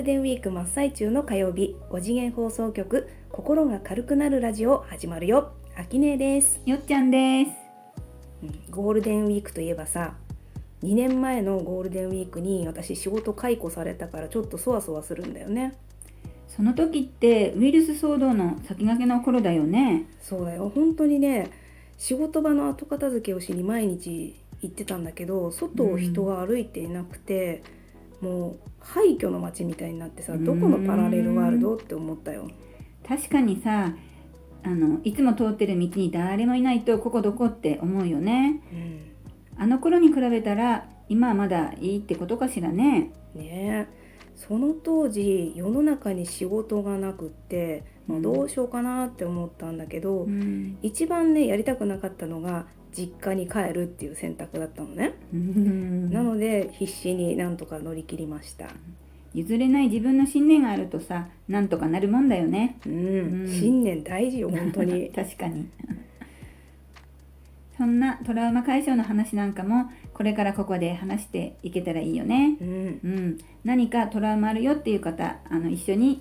ルデンウィーク真っ最中の火曜日5次元放送局心が軽くなるラジオ始まるよ。あきです、よっちゃんです。うんゴールデンウィークといえばさ2年前のゴールデンウィークに私仕事解雇されたからちょっとそわそわするんだよね。その時ってウイルス騒動の先駆けの頃だよね。そうだよ。本当にね仕事場の後片付けをしに毎日行ってたんだけど外を人が歩いていなくて、もう廃墟の街みたいになってさどこのパラレルワールドって思ったよ。確かにさ、あのいつも通ってる道に誰もいないとここどこって思うよね。うんあの頃に比べたら今はまだいいってことかしらね。ねえその当時世の中に仕事がなくって、まあうんどうしようかなって思ったんだけど、うん。一番ねやりたくなかったのが実家に帰るっていう選択だったのね、なので必死になんとか乗り切りました。譲れない自分の信念があるとさ、なんとかなるもんだよね。うん、うん。信念大事よ本当に。確かに。そんなトラウマ解消の話なんかもこれからここで話していけたらいいよね。うん。うん、何かトラウマあるよっていう方あの一緒に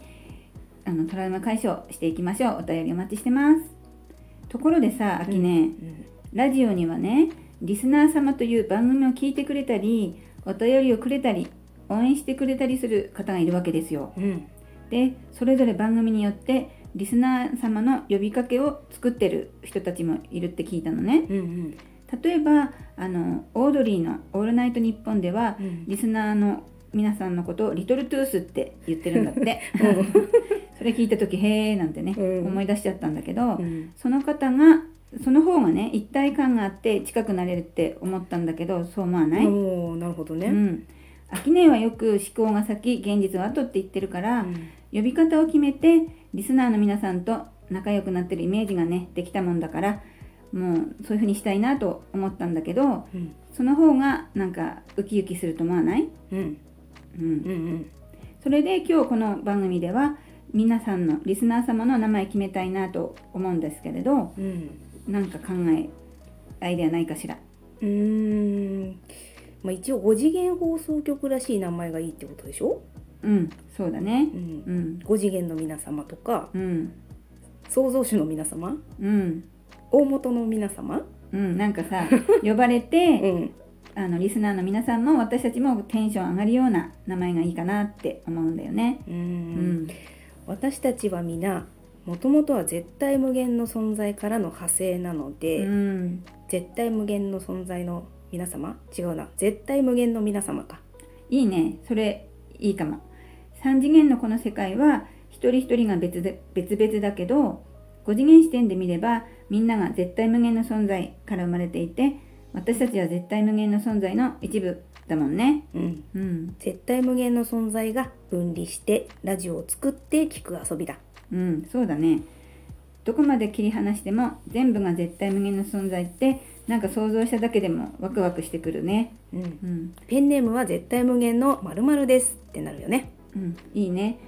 あのトラウマ解消していきましょう。お便りお待ちしてます。ところでさあきね、うんラジオにはねリスナー様という番組を聞いてくれたりお便りをくれたり応援してくれたりする方がいるわけですよ。うん。でそれぞれ番組によってリスナー様の呼びかけを作ってる人たちもいるって聞いたのね。うんうん。例えばあのオードリーの「オールナイトニッポン」では、うん。リスナーの皆さんのことをリトルトゥースって言ってるんだって。それ聞いた時へーなんてね、うん。思い出しちゃったんだけど、うん。その方がその方がね一体感があって近くなれるって思ったんだけどそう思わない、おーなるほどね、うん、秋音はよく思考が先現実は後って言ってるから、うん。呼び方を決めてリスナーの皆さんと仲良くなってるイメージがねできたもんだからもうそういう風にしたいなと思ったんだけどうん。その方がなんかウキウキすると思わない、うん。うん。うんうん。それで今日この番組では皆さんのリスナー様の名前決めたいなと思うんですけれどうんなんか考えアイデアないかしら。うーん。まあ一応5次元放送局らしい名前がいいってことでしょ、うんそうだね。うん。うん。5次元の皆様とかうん。創造主の皆様？うん。大元の皆様？うんなんかさ呼ばれ うてん。あのリスナーの皆さんも私たちもテンション上がるような名前がいいかなって思うんだよね。ううんん。私たちは皆もともとは絶対無限の存在からの派生なので、うん。絶対無限の存在の皆様違うな。絶対無限の皆様か。いいね。それいいかも。3次元のこの世界は一人一人が別で別々だけど5次元視点で見ればみんなが絶対無限の存在から生まれていて私たちは絶対無限の存在の一部だもんね。うん。うん。絶対無限の存在が分離してラジオを作って聞く遊びだうんそうだね。どこまで切り離しても全部が絶対無限の存在ってなんか想像しただけでもワクワクしてくるね。うん。うん。ペンネームは絶対無限の〇〇ですってなるよね。うん、いいね。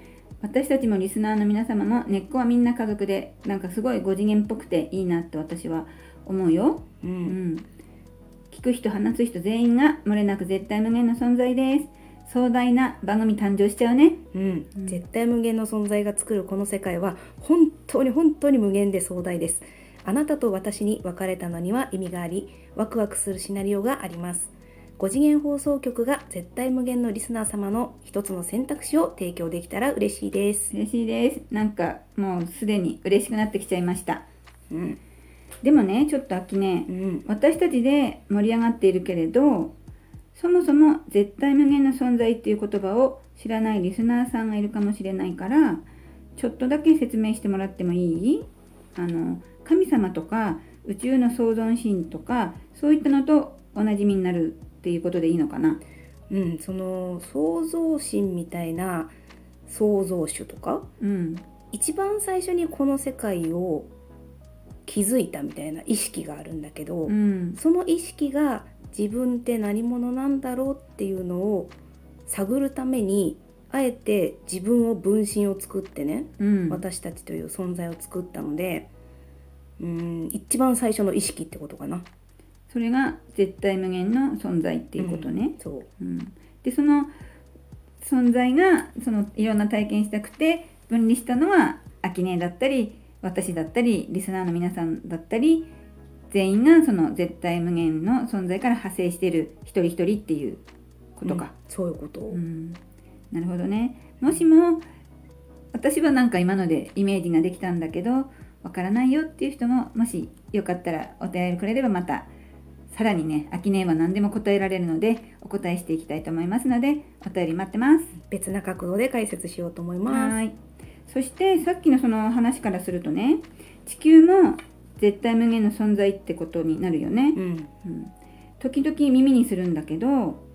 私たちもリスナーの皆様も根っこはみんな家族でなんかすごい5次元っぽくていいなって私は思うよ、ううんん、聞く人話す人全員が漏れなく絶対無限の存在です壮大な番組誕生しちゃうね。うん。うん。絶対無限の存在が作るこの世界は本当に本当に無限で壮大です。あなたと私に別れたのには意味がありワクワクするシナリオがあります。5次元放送局が絶対無限のリスナー様の一つの選択肢を提供できたら嬉しいです。嬉しいです。なんかもうすでに嬉しくなってきちゃいました。うん。でもねちょっと秋ねうん。私たちで盛り上がっているけれどそもそも絶対無限の存在っていう言葉を知らないリスナーさんがいるかもしれないからちょっとだけ説明してもらってもいい？あの神様とか宇宙の創造神とかそういったのとおなじみになるっていうことでいいのかな？うん、その創造神みたいな創造主とか？うん。一番最初にこの世界を築いたみたいな意識があるんだけど、うん。その意識が自分って何者なんだろうっていうのを探るためにあえて自分を分身を作ってね、うん。私たちという存在を作ったのでうん一番最初の意識ってことかな。それが絶対無限の存在っていうことね、そう。うん。でその存在がそのいろんな体験したくて分離したのは秋音だったり私だったりリスナーの皆さんだったり全員がその絶対無限の存在から派生している一人一人っていうことか。うんそういうこと、うん、なるほどね。もしも私はなんか今のでイメージができたんだけどわからないよっていう人ももしよかったらお便りくれればまたさらにね秋音は何でも答えられるのでお答えしていきたいと思いますのでお便り待ってます。別な角度で解説しようと思いますはい。そしてさっきのその話からするとね地球も絶対無限の存在ってことになるよね。うんうん、時々耳にするんだけど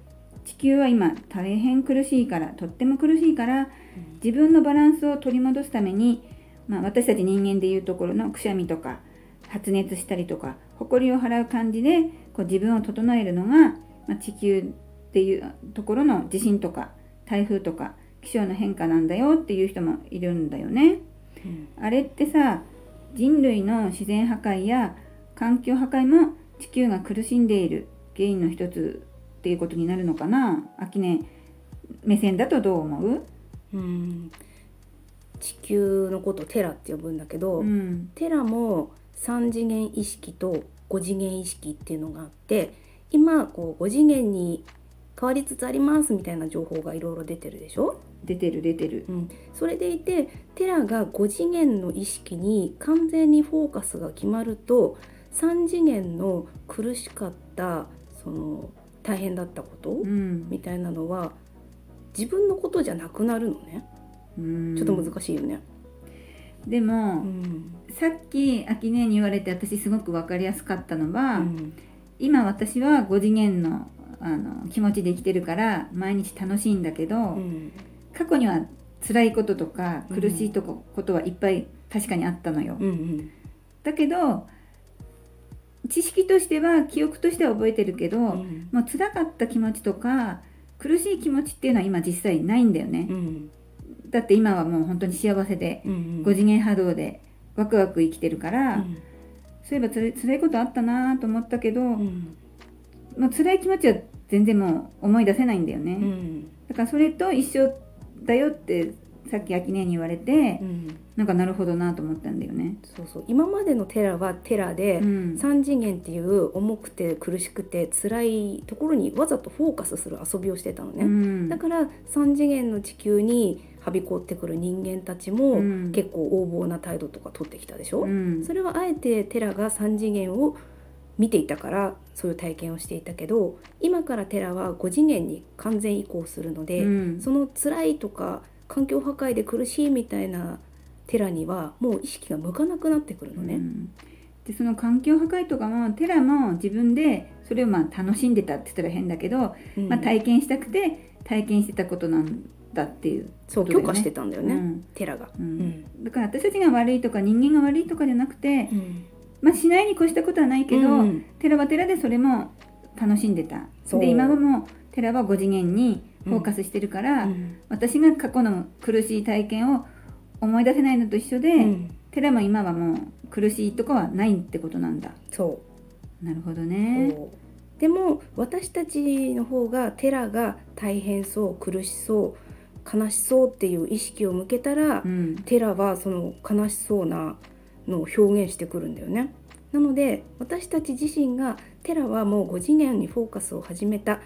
地球は今大変苦しいからとっても苦しいから自分のバランスを取り戻すために、まあ、私たち人間でいうところのくしゃみとか発熱したりとか埃を払う感じでこう自分を整えるのが、まあ、地球っていうところの地震とか台風とか気象の変化なんだよっていう人もいるんだよね。うんあれってさ人類の自然破壊や環境破壊も地球が苦しんでいる原因の一つっていうことになるのかな？秋音目線だとどう思う？うん。地球のことをテラって呼ぶんだけど、うん。テラも3次元意識と5次元意識っていうのがあって今こう5次元に変わりつつありますみたいな情報がいろいろ出てるでしょ、出てる出てる。うん、それでいてテラが5次元の意識に完全にフォーカスが決まると3次元の苦しかったその大変だったこと、うん。みたいなのは自分のことじゃなくなるのね。うん。ちょっと難しいよね。でも、うん。さっき秋音に言われて私すごく分かりやすかったのは、うん。今私は5次元のあの気持ちで生きてるから毎日楽しいんだけど、うん過去には辛いこととかうん。苦しいとこことはいっぱい確かにあったのよ。うんうん。だけど知識としては記憶としては覚えてるけど、うん。もう辛かった気持ちとか苦しい気持ちっていうのは今実際ないんだよね。うん。だって今はもう本当に幸せでうん5次元波動でワクワク生きてるから、うん。そういえばつら辛いことあったなと思ったけど、うん。もう辛い気持ちは全然もう思い出せないんだよね。うん。だからそれと一緒だよってさっき秋音に言われて、うん。なんかなるほどなと思ったんだよね。そうそう。今までのテラはテラで、うん。3次元っていう重くて苦しくて辛いところにわざとフォーカスする遊びをしてたのね、うん。だから3次元の地球にはびこってくる人間たちも、うん。結構横暴な態度とか取ってきたでしょ、うん。それはあえてテラが3次元を見ていたからそういう体験をしていたけど今からテラは5次元に完全移行するので、うん。その辛いとか環境破壊で苦しいみたいなテラにはもう意識が向かなくなってくるのね。うん。でその環境破壊とかもテラも自分でそれをまあ楽しんでたって言ったら変だけど、うん。まあ、体験したくて体験してたことなんだっていうそう許可してたんだよね、うん。テラが。うん。うん。だから私たちが悪いとか人間が悪いとかじゃなくて、うんまあ、しないに越したことはないけど、うん。テラはテラでそれも楽しんでた。で今はもうテラは5次元にフォーカスしてるから、うん。私が過去の苦しい体験を思い出せないのと一緒で、うん。テラも今はもう苦しいとこはないってことなんだ。そう。なるほどね。でも私たちの方がテラが大変そう苦しそう悲しそうっていう意識を向けたら、うん。テラはその悲しそうなのを表現してくるんだよね。なので私たち自身がテラはもう5次元にフォーカスを始めた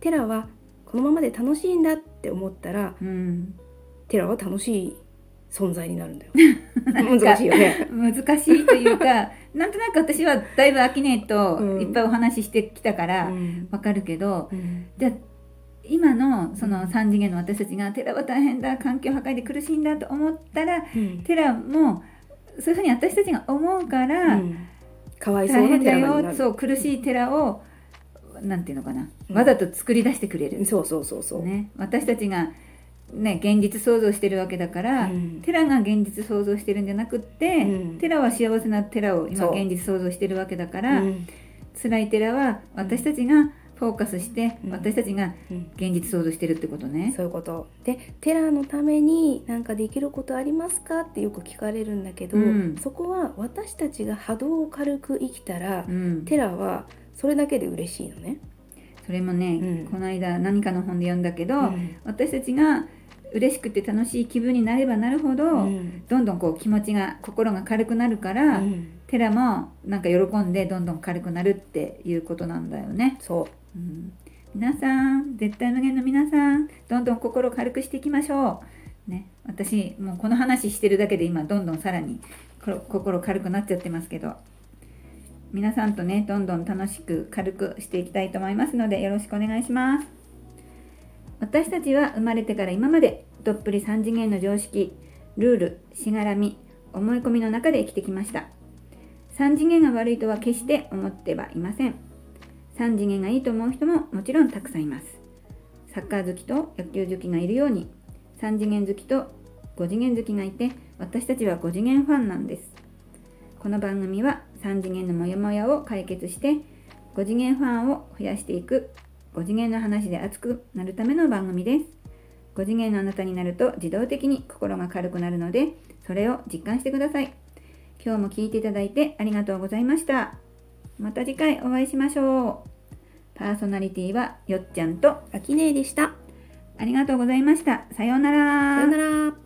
テラはこのままで楽しいんだって思ったらうんテラは楽しい存在になるんだよ。難しいよね。難しいというか なんとなく私はだいぶアキネとうんいっぱいお話ししてきたからうんわかるけど、うんじゃあ今のその3次元の私たちがテラは大変だ環境破壊で苦しいんだと思ったらうんテラもそういうふうに私たちが思うから、うん。かわいそうな大変だテラにそう苦しいテラをなんていうのかな、うん。わざと作り出してくれる、そうそうそうそう。ね、私たちが、ね、現実想像してるわけだから、うん。テラが現実想像してるんじゃなくって、うん。テラは幸せなテラを今現実想像してるわけだから、うん。辛いテラは私たちがフォーカスして、うん。私たちがうん。現実想像してるってことね。そういうこと。でテラのために何かできることありますか？ってよく聞かれるんだけど、うん。そこは私たちが波動を軽く生きたら、うん、テラはそれだけで嬉しいのね。それもね、うん。この間何かの本で読んだけど、うん。私たちが嬉しくて楽しい気分になればなるほど、うん。どんどんこう気持ちが心が軽くなるから、うん。テラもなんか喜んでどんどん軽くなるっていうことなんだよね。そううん、皆さん絶対無限の皆さんどんどん心を軽くしていきましょう。ね、私もうこの話してるだけで今どんどんさらに心軽くなっちゃってますけど。皆さんとねどんどん楽しく軽くしていきたいと思いますのでよろしくお願いします。私たちは生まれてから今までどっぷり3次元の常識ルールしがらみ思い込みの中で生きてきました。3次元が悪いとは決して思ってはいません。3次元がいいと思う人ももちろんたくさんいます。サッカー好きと野球好きがいるように3次元好きと5次元好きがいて私たちは5次元ファンなんです。この番組は3次元のモヤモヤを解決して5次元ファンを増やしていく5次元の話で熱くなるための番組です。5次元のあなたになると自動的に心が軽くなるのでそれを実感してください。今日も聞いていただいてありがとうございました。また次回お会いしましょうパーソナリティはよっちゃんと。あきねえでした。ありがとうございましたさようならさようなら。